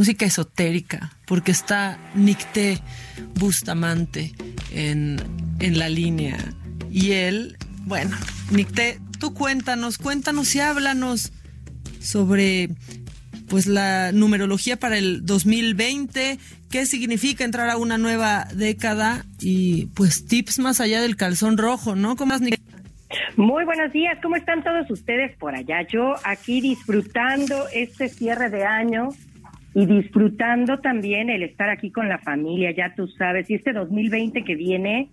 música esotérica, porque está Nicté Bustamante en, en la línea. Y él, bueno, Nicté, tú cuéntanos, cuéntanos y háblanos sobre pues la numerología para el 2020, qué significa entrar a una nueva década y pues tips más allá del calzón rojo, ¿no? ¿Cómo has, Muy buenos días, ¿cómo están todos ustedes por allá? Yo aquí disfrutando este cierre de año y disfrutando también el estar aquí con la familia, ya tú sabes, y este 2020 que viene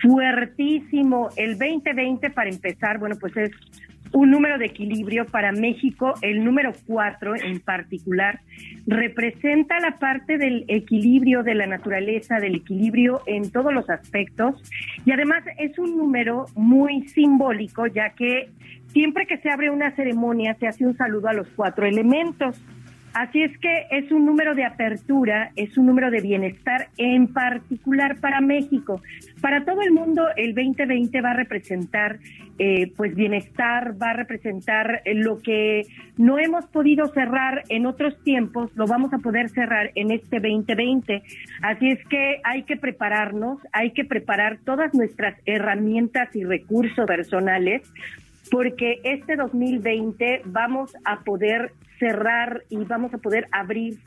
fuertísimo, el 2020 para empezar, bueno, pues es un número de equilibrio para México, el número 4 en particular, representa la parte del equilibrio de la naturaleza, del equilibrio en todos los aspectos. Y además es un número muy simbólico ya que siempre que se abre una ceremonia se hace un saludo a los cuatro elementos. Así es que es un número de apertura, es un número de bienestar, en particular para México. Para todo el mundo, el 2020 va a representar, eh, pues, bienestar, va a representar lo que no hemos podido cerrar en otros tiempos, lo vamos a poder cerrar en este 2020. Así es que hay que prepararnos, hay que preparar todas nuestras herramientas y recursos personales porque este 2020 vamos a poder cerrar y vamos a poder abrir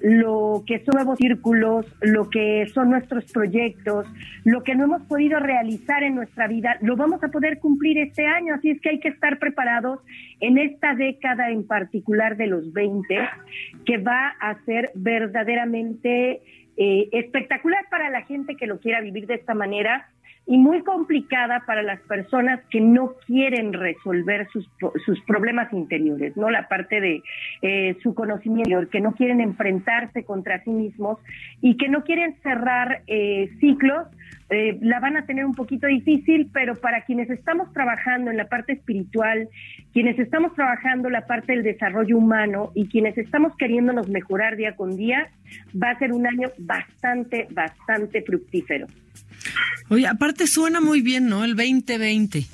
lo que son nuevos círculos, lo que son nuestros proyectos, lo que no hemos podido realizar en nuestra vida, lo vamos a poder cumplir este año. Así es que hay que estar preparados en esta década en particular de los 20, que va a ser verdaderamente eh, espectacular para la gente que lo quiera vivir de esta manera y muy complicada para las personas que no quieren resolver sus, sus problemas interiores, ¿no? La parte de eh, su conocimiento, que no quieren enfrentarse contra sí mismos y que no quieren cerrar eh, ciclos, eh, la van a tener un poquito difícil, pero para quienes estamos trabajando en la parte espiritual, quienes estamos trabajando la parte del desarrollo humano y quienes estamos queriéndonos mejorar día con día, va a ser un año bastante, bastante fructífero. Oye, aparte suena muy bien, ¿no? El 2020.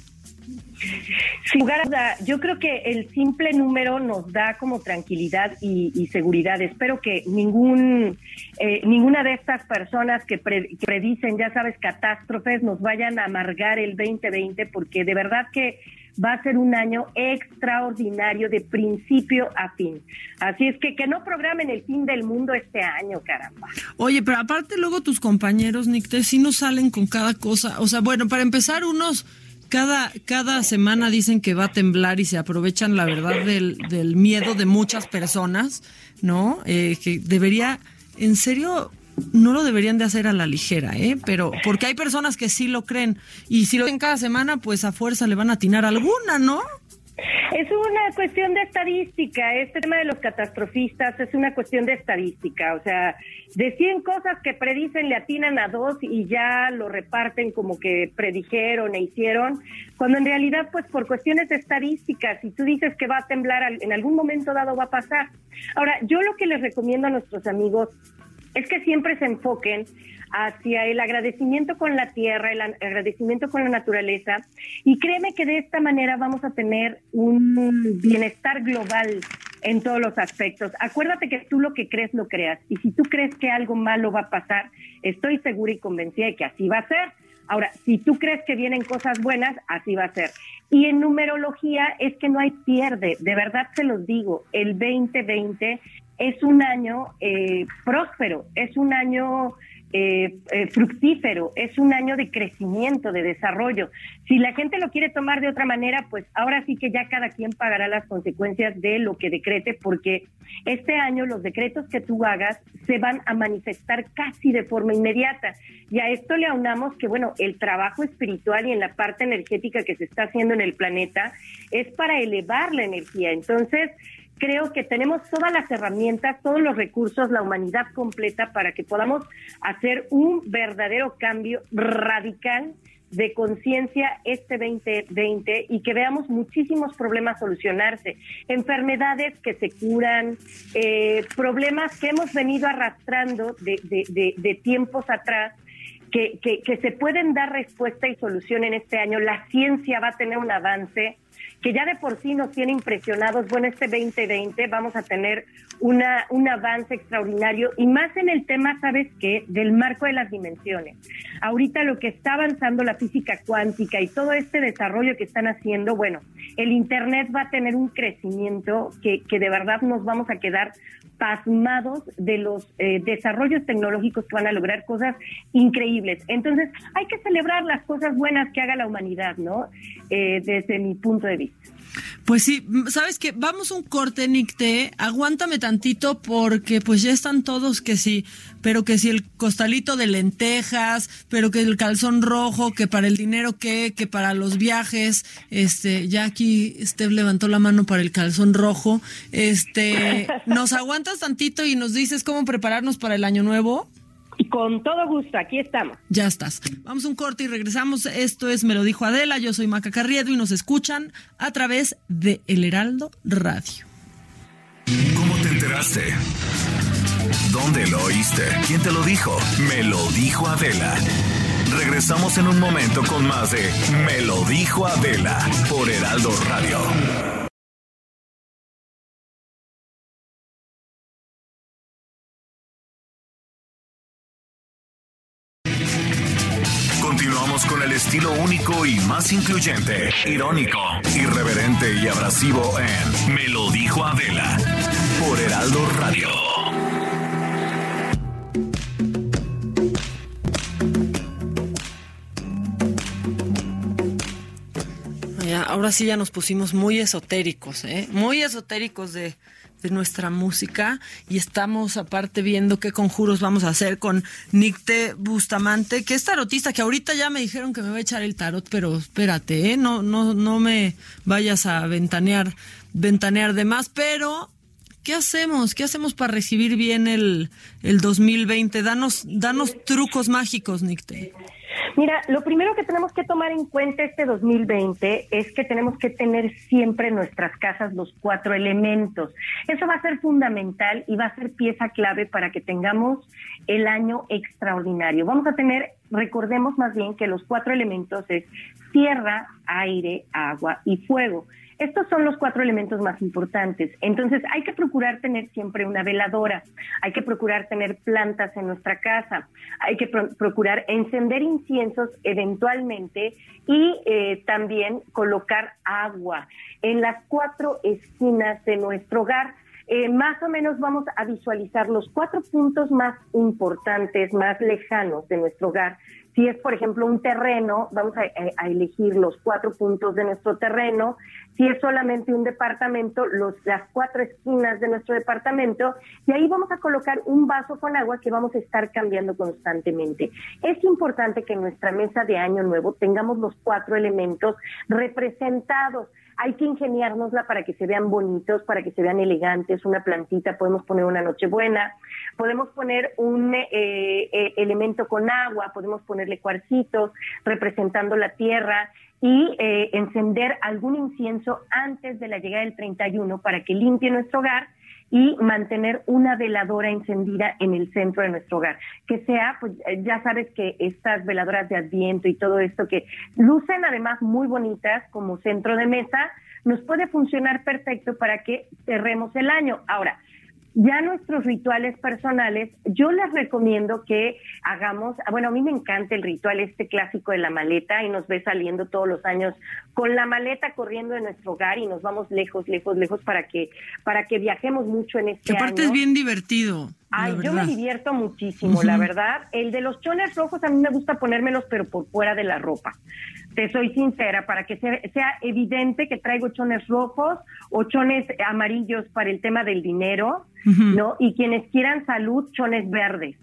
Sin lugar a duda, yo creo que el simple número nos da como tranquilidad y, seguridad. Espero que ningún, eh, ninguna de estas personas que, predicen, ya sabes, catástrofes nos vayan a amargar el 2020, porque de verdad que va a ser un año extraordinario de principio a fin. Así es que que no programen el fin del mundo este año, caramba. Oye, pero aparte luego tus compañeros, Nick, sí no salen con cada cosa. O sea, bueno, para empezar, unos cada, cada semana dicen que va a temblar y se aprovechan, la verdad, del, del miedo de muchas personas, ¿no? Eh, que debería, en serio, no lo deberían de hacer a la ligera, ¿eh? Pero porque hay personas que sí lo creen y si lo hacen cada semana, pues a fuerza le van a atinar alguna, ¿no? Es una cuestión de estadística. Este tema de los catastrofistas es una cuestión de estadística. O sea, de 100 cosas que predicen, le atinan a dos y ya lo reparten como que predijeron e hicieron, cuando en realidad, pues por cuestiones de estadística, si tú dices que va a temblar, en algún momento dado va a pasar. Ahora, yo lo que les recomiendo a nuestros amigos es que siempre se enfoquen hacia el agradecimiento con la tierra, el agradecimiento con la naturaleza. Y créeme que de esta manera vamos a tener un bienestar global en todos los aspectos. Acuérdate que tú lo que crees lo creas. Y si tú crees que algo malo va a pasar, estoy segura y convencida de que así va a ser. Ahora, si tú crees que vienen cosas buenas, así va a ser. Y en numerología es que no hay pierde, de verdad se los digo, el 2020 es un año eh, próspero, es un año eh, eh, fructífero, es un año de crecimiento, de desarrollo. Si la gente lo quiere tomar de otra manera, pues ahora sí que ya cada quien pagará las consecuencias de lo que decrete, porque este año los decretos que tú hagas se van a manifestar casi de forma inmediata. Y a esto le aunamos que, bueno, el trabajo espiritual y en la parte energética que se está haciendo en el planeta es para elevar la energía. Entonces, creo que tenemos todas las herramientas, todos los recursos, la humanidad completa para que podamos hacer un verdadero cambio radical de conciencia este 2020 y que veamos muchísimos problemas solucionarse, enfermedades que se curan, eh, problemas que hemos venido arrastrando de, tiempos atrás. Que, que se pueden dar respuesta y solución en este año. La ciencia va a tener un avance que ya de por sí nos tiene impresionados. Bueno, este 2020 vamos a tener una, un avance extraordinario y más en el tema, ¿sabes qué? Del marco de las dimensiones. Ahorita lo que está avanzando la física cuántica y todo este desarrollo que están haciendo, bueno, el Internet va a tener un crecimiento que, que de verdad nos vamos a quedar pasmados de los eh, desarrollos tecnológicos que van a lograr cosas increíbles. Entonces, hay que celebrar las cosas buenas que haga la humanidad, ¿no? Eh, desde mi punto de vista. Pues sí, sabes que vamos un corte, Nicte, aguántame tantito porque pues ya están todos que sí, pero que si el costalito de lentejas, pero que el calzón rojo, que para el dinero qué, que para los viajes, este, ya aquí Steph levantó la mano para el calzón rojo, este, ¿nos aguantas tantito y nos dices cómo prepararnos para el año nuevo? Con todo gusto, aquí estamos. Ya estás. Vamos a un corte y regresamos. Esto es Me lo dijo Adela, yo soy Maca Carriedo y nos escuchan a través de El Heraldo Radio. ¿Cómo te enteraste? ¿Dónde lo oíste? ¿Quién te lo dijo? Me lo dijo Adela. Regresamos en un momento con más de Me lo dijo Adela por Heraldo Radio. Continuamos con el estilo único y más incluyente, irónico, irreverente y abrasivo en Me lo dijo Adela por Heraldo Radio. ahora sí ya nos pusimos muy esotéricos, ¿eh? Muy esotéricos de de nuestra música y estamos aparte viendo qué conjuros vamos a hacer con Nicte Bustamante, que es tarotista, que ahorita ya me dijeron que me va a echar el tarot, pero espérate, ¿eh? no, no, no me vayas a ventanear, ventanear de más, pero ¿qué hacemos? ¿Qué hacemos para recibir bien el, el 2020? Danos, danos trucos mágicos, Nicte. Mira, lo primero que tenemos que tomar en cuenta este 2020 es que tenemos que tener siempre en nuestras casas los cuatro elementos. Eso va a ser fundamental y va a ser pieza clave para que tengamos el año extraordinario. Vamos a tener, recordemos más bien que los cuatro elementos es tierra, aire, agua y fuego. Estos son los cuatro elementos más importantes. Entonces hay que procurar tener siempre una veladora, hay que procurar tener plantas en nuestra casa, hay que procurar encender inciensos eventualmente y eh, también colocar agua en las cuatro esquinas de nuestro hogar. Eh, más o menos vamos a visualizar los cuatro puntos más importantes, más lejanos de nuestro hogar si es, por ejemplo, un terreno, vamos a, elegir los cuatro puntos de nuestro terreno. Si es solamente un departamento, los, las cuatro esquinas de nuestro departamento. Y ahí vamos a colocar un vaso con agua que vamos a estar cambiando constantemente. Es importante que en nuestra mesa de Año Nuevo tengamos los cuatro elementos representados hay que ingeniárnosla para que se vean bonitos, para que se vean elegantes, una plantita, podemos poner una nochebuena, podemos poner un eh, eh, elemento con agua, podemos ponerle cuarcitos representando la tierra y eh, encender algún incienso antes de la llegada del 31 para que limpie nuestro hogar y mantener una veladora encendida en el centro de nuestro hogar. Que sea, pues ya sabes que estas veladoras de adviento y todo esto que lucen además muy bonitas como centro de mesa, nos puede funcionar perfecto para que cerremos el año. Ahora, ya nuestros rituales personales, yo les recomiendo que hagamos, bueno, a mí me encanta el ritual este clásico de la maleta y nos ve saliendo todos los años con la maleta corriendo de nuestro hogar y nos vamos lejos, lejos, lejos para que para que viajemos mucho en este que aparte es bien divertido. Ay, yo me divierto muchísimo, la verdad. El de los chones rojos a mí me gusta ponérmelos, pero por fuera de la ropa. Te soy sincera, para que sea, evidente que traigo chones rojos o chones amarillos para el tema del dinero, ¿no? Y quienes quieran salud, chones verdes.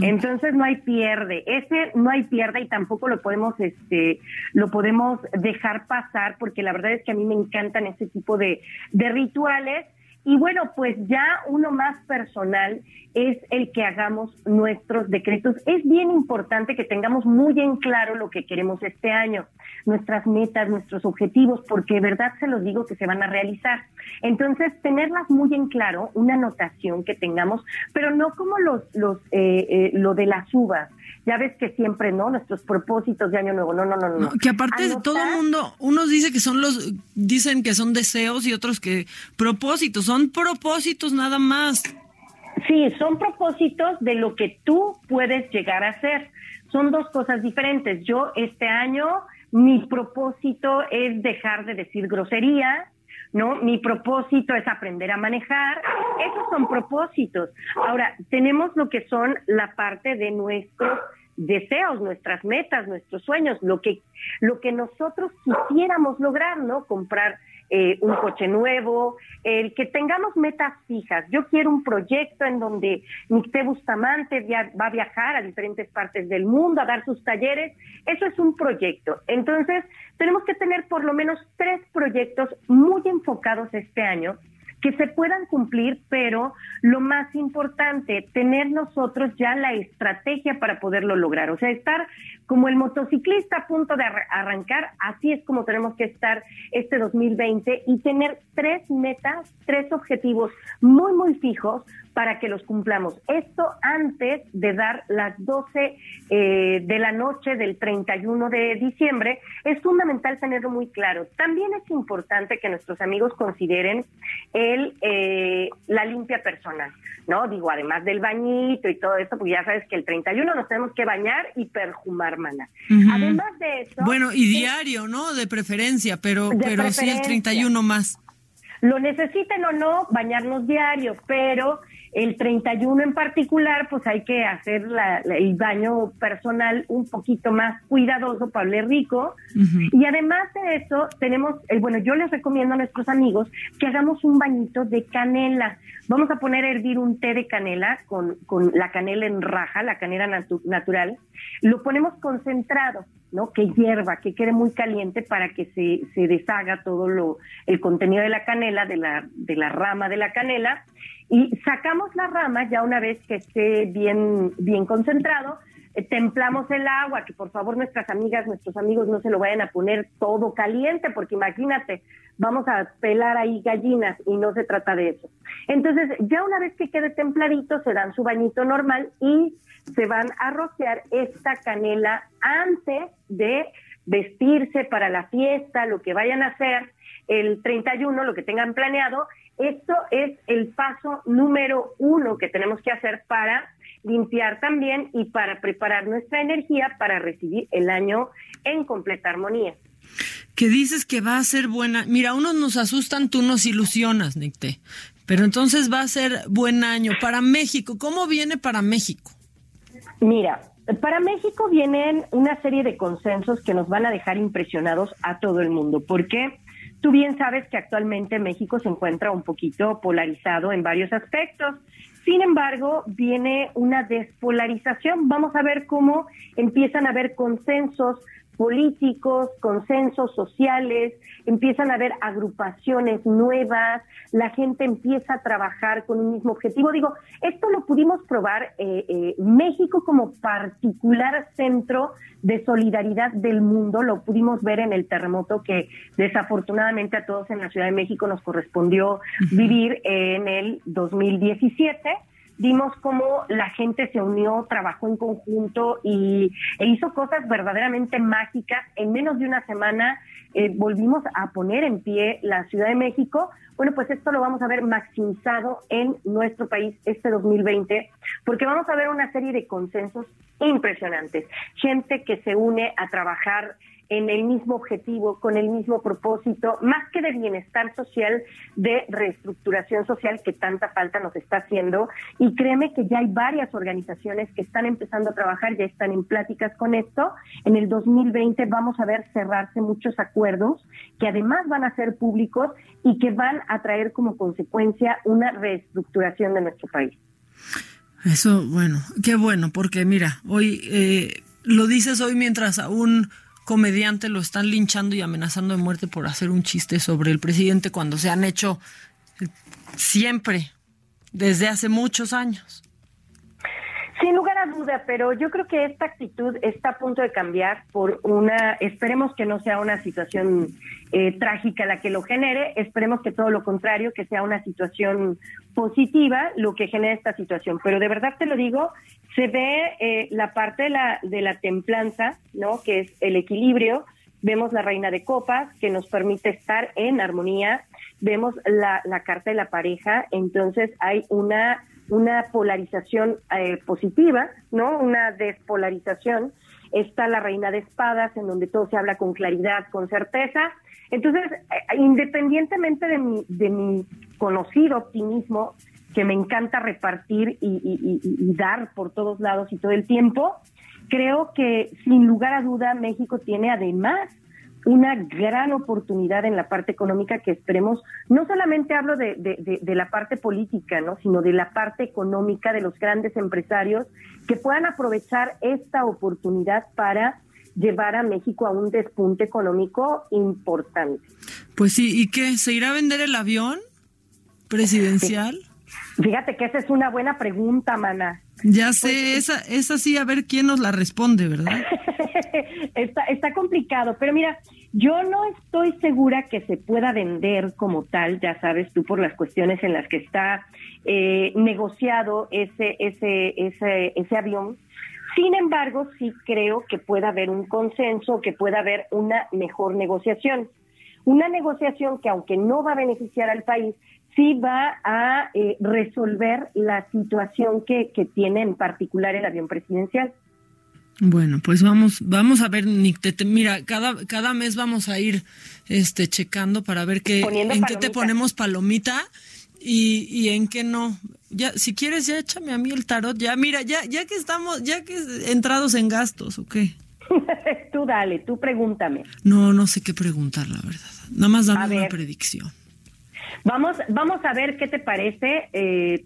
Entonces no hay pierde, ese no hay pierde y tampoco lo podemos, este, lo podemos dejar pasar porque la verdad es que a mí me encantan ese tipo de, de rituales y bueno, pues ya uno más personal es el que hagamos nuestros decretos. Es bien importante que tengamos muy en claro lo que queremos este año, nuestras metas, nuestros objetivos, porque de verdad se los digo que se van a realizar. Entonces, tenerlas muy en claro, una anotación que tengamos, pero no como los, los, eh, eh, lo de las uvas ya ves que siempre, ¿no? Nuestros propósitos de año nuevo, no, no, no, no. que aparte de todo el mundo, unos dicen que son los, dicen que son deseos y otros que propósitos, son propósitos nada más. Sí, son propósitos de lo que tú puedes llegar a hacer. Son dos cosas diferentes. Yo este año, mi propósito es dejar de decir grosería, ¿no? Mi propósito es aprender a manejar. Esos son propósitos. Ahora, tenemos lo que son la parte de nuestros deseos, nuestras metas, nuestros sueños, lo que, lo que nosotros quisiéramos lograr, ¿no? Comprar eh, un coche nuevo, el que tengamos metas fijas. Yo quiero un proyecto en donde Nicté Bustamante va a viajar a diferentes partes del mundo, a dar sus talleres. Eso es un proyecto. Entonces, tenemos que tener por lo menos tres proyectos muy enfocados este año que se puedan cumplir, pero lo más importante, tener nosotros ya la estrategia para poderlo lograr. O sea, estar como el motociclista a punto de arrancar, así es como tenemos que estar este 2020 y tener tres metas, tres objetivos muy, muy fijos para que los cumplamos. Esto antes de dar las 12 eh, de la noche del 31 de diciembre, es fundamental tenerlo muy claro. También es importante que nuestros amigos consideren el eh, la limpia personal, ¿no? Digo, además del bañito y todo esto, porque ya sabes que el 31 nos tenemos que bañar y perjumar, mana. Además de eso... Bueno, y diario, ¿no? De preferencia, pero, pero sí el 31 más. Lo necesiten o no, bañarnos diario, pero el 31 en particular, pues hay que hacer el baño personal un poquito más cuidadoso, Pablo Rico. Y además de eso, tenemos, el, bueno, yo les recomiendo a nuestros amigos que hagamos un bañito de canela. Vamos a poner a hervir un té de canela con, con la canela en raja, la canela natural. Lo ponemos concentrado. ¿no? Que hierva, que quede muy caliente para que se, se deshaga todo lo, el contenido de la canela, de la, de la rama de la canela, y sacamos la rama ya una vez que esté bien, bien concentrado, eh, templamos el agua, que por favor nuestras amigas, nuestros amigos no se lo vayan a poner todo caliente, porque imagínate, vamos a pelar ahí gallinas y no se trata de eso. Entonces, ya una vez que quede templadito, se dan su bañito normal y se van a rociar esta canela antes de vestirse para la fiesta, lo que vayan a hacer el 31, lo que tengan planeado. Esto es el paso número uno que tenemos que hacer para limpiar también y para preparar nuestra energía para recibir el año en completa armonía. Que dices que va a ser buena. Mira, unos nos asustan, tú nos ilusionas, Nicte. Pero entonces va a ser buen año para México. ¿Cómo viene para México? Mira, para México vienen una serie de consensos que nos van a dejar impresionados a todo el mundo. ¿Por qué? Tú bien sabes que actualmente México se encuentra un poquito polarizado en varios aspectos. Sin embargo, viene una despolarización. Vamos a ver cómo empiezan a haber consensos políticos, consensos sociales, empiezan a haber agrupaciones nuevas, la gente empieza a trabajar con un mismo objetivo. Digo, esto lo pudimos probar eh, eh, México como particular centro de solidaridad del mundo, lo pudimos ver en el terremoto que desafortunadamente a todos en la Ciudad de México nos correspondió vivir en el 2017 vimos cómo la gente se unió, trabajó en conjunto y, e hizo cosas verdaderamente mágicas. En menos de una semana eh, volvimos a poner en pie la Ciudad de México. Bueno, pues esto lo vamos a ver maximizado en nuestro país este 2020, porque vamos a ver una serie de consensos impresionantes. Gente que se une a trabajar en el mismo objetivo, con el mismo propósito, más que de bienestar social, de reestructuración social que tanta falta nos está haciendo. Y créeme que ya hay varias organizaciones que están empezando a trabajar, ya están en pláticas con esto. En el 2020 vamos a ver cerrarse muchos acuerdos que además van a ser públicos y que van a traer como consecuencia una reestructuración de nuestro país. Eso, bueno, qué bueno, porque mira, hoy eh, lo dices hoy mientras aún comediante lo están linchando y amenazando de muerte por hacer un chiste sobre el presidente cuando se han hecho siempre, desde hace muchos años. Sin lugar a duda, pero yo creo que esta actitud está a punto de cambiar por una, esperemos que no sea una situación eh, trágica la que lo genere, esperemos que todo lo contrario, que sea una situación positiva lo que genera esta situación. Pero de verdad te lo digo, se ve eh, la parte de la, de la templanza, ¿no? Que es el equilibrio. Vemos la reina de copas, que nos permite estar en armonía. Vemos la, la carta de la pareja, entonces hay una, una polarización eh, positiva, ¿no? Una despolarización. Está la reina de espadas, en donde todo se habla con claridad, con certeza. Entonces, eh, independientemente de mi, de mi conocido optimismo, que me encanta repartir y, dar por todos lados y todo el tiempo, creo que sin lugar a duda México tiene además una gran oportunidad en la parte económica que esperemos, no solamente hablo de, de, la parte política, ¿no? sino de la parte económica de los grandes empresarios que puedan aprovechar esta oportunidad para llevar a México a un despunte económico importante. Pues sí, ¿y qué? ¿Se irá a vender el avión presidencial? Fíjate que esa es una buena pregunta, mana. Ya sé, pues, esa, esa sí, a ver quién nos la responde, ¿verdad? está, está complicado, pero mira, yo no estoy segura que se pueda vender como tal, ya sabes tú, por las cuestiones en las que está eh, negociado ese, ese, ese, ese avión. Sin embargo, sí creo que pueda haber un consenso, que pueda haber una mejor negociación. Una negociación que aunque no va a beneficiar al país, sí va a eh, resolver la situación que, que tiene en particular el avión presidencial. Bueno, pues vamos, vamos a ver, Nick, mira, cada, cada mes vamos a ir este checando para ver qué, en qué te ponemos palomita y, y en qué no. Ya, si quieres, ya échame a mí el tarot, ya, mira, ya, ya que estamos, ya que entrados en gastos, ¿o qué? tú dale, tú pregúntame. No, no sé qué preguntar, la verdad. Nada más dame una predicción. Vamos, vamos a ver qué te parece, eh,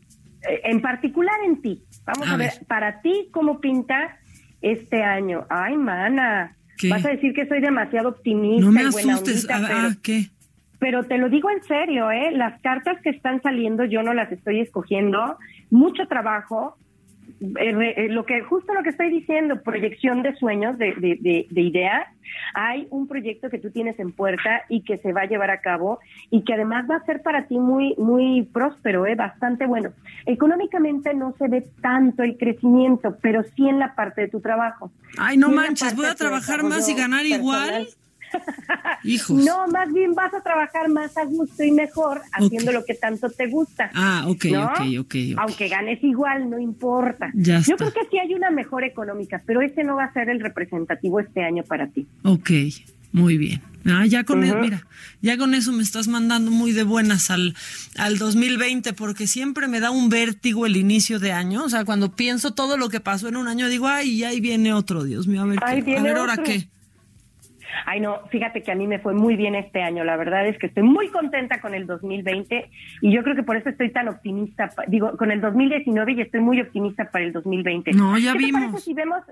en particular en ti. Vamos a, ver. para ti, ¿cómo pinta este año? Ay, mana, vas a decir que soy demasiado optimista. No me asustes, ah, pero, ¿qué? Pero te lo digo en serio, ¿eh? Las cartas que están saliendo yo no las estoy escogiendo. Mucho trabajo, lo que justo lo que estoy diciendo, proyección de sueños, de, de, de, ideas. Hay un proyecto que tú tienes en puerta y que se va a llevar a cabo y que además va a ser para ti muy muy próspero, ¿eh? bastante bueno. Económicamente no se ve tanto el crecimiento, pero sí en la parte de tu trabajo. Ay, no manches, voy a trabajar más y ganar igual. No, más bien vas a trabajar más a gusto y mejor haciendo lo que tanto te gusta. Ah, ok, ok, ok. Aunque ganes igual, no importa. Yo creo que sí hay una mejor económica, pero ese no va a ser el representativo este año para ti. Ok, muy bien. Ah, ya con eso, mira, ya con eso me estás mandando muy de buenas al, al 2020, porque siempre me da un vértigo el inicio de año. O sea, cuando pienso todo lo que pasó en un año, digo, ay, ahí viene otro, Dios mío, a ver, qué, a ver ahora qué. Ay, no, fíjate que a mí me fue muy bien este año. La verdad es que estoy muy contenta con el 2020 y yo creo que por eso estoy tan optimista. Digo, con el 2019 y estoy muy optimista para el 2020. No, ya vimos. si vemos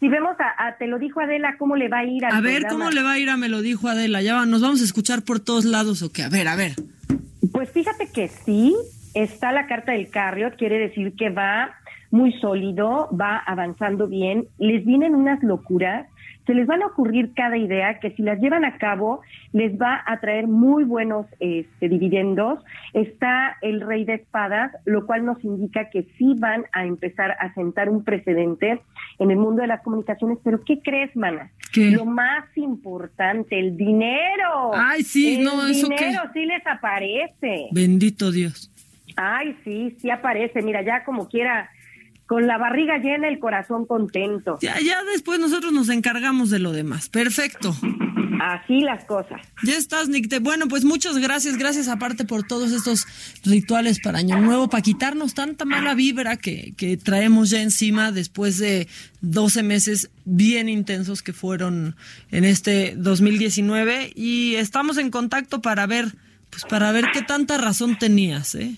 si vemos a, Te lo dijo Adela, ¿cómo le va a ir a A ver, ¿cómo le va a ir a Me lo dijo Adela? Ya nos vamos a escuchar por todos lados o qué? A ver, a ver. Pues fíjate que sí, está la carta del Carriot, quiere decir que va muy sólido, va avanzando bien, les vienen unas locuras, se les van a ocurrir cada idea que si las llevan a cabo les va a traer muy buenos este, dividendos. Está el rey de espadas, lo cual nos indica que sí van a empezar a sentar un precedente en el mundo de las comunicaciones. Pero ¿qué crees, mana? Lo más importante, el dinero. Ay, sí, no, eso El dinero sí les aparece. Bendito Dios. Ay, sí, sí aparece. Mira, ya como quiera con la barriga llena, el corazón contento. Ya, ya después nosotros nos encargamos de lo demás. Perfecto. Así las cosas. Ya estás, Nick. Bueno, pues muchas gracias, gracias aparte por todos estos rituales para Año Nuevo, para quitarnos tanta mala vibra que, que traemos ya encima después de 12 meses bien intensos que fueron en este 2019 y estamos en contacto para ver, pues para ver qué tanta razón tenías, ¿eh?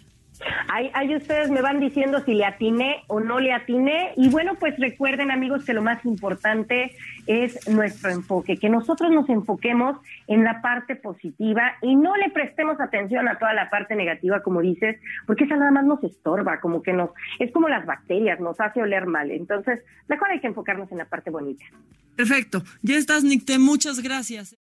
Ahí, ustedes me van diciendo si le atiné o no le atiné. Y bueno, pues recuerden amigos que lo más importante es nuestro enfoque, que nosotros nos enfoquemos en la parte positiva y no le prestemos atención a toda la parte negativa, como dices, porque esa nada más nos estorba, como que nos, es como las bacterias, nos hace oler mal. Entonces, mejor hay que enfocarnos en la parte bonita. Perfecto. Ya estás, Nicte. Muchas gracias.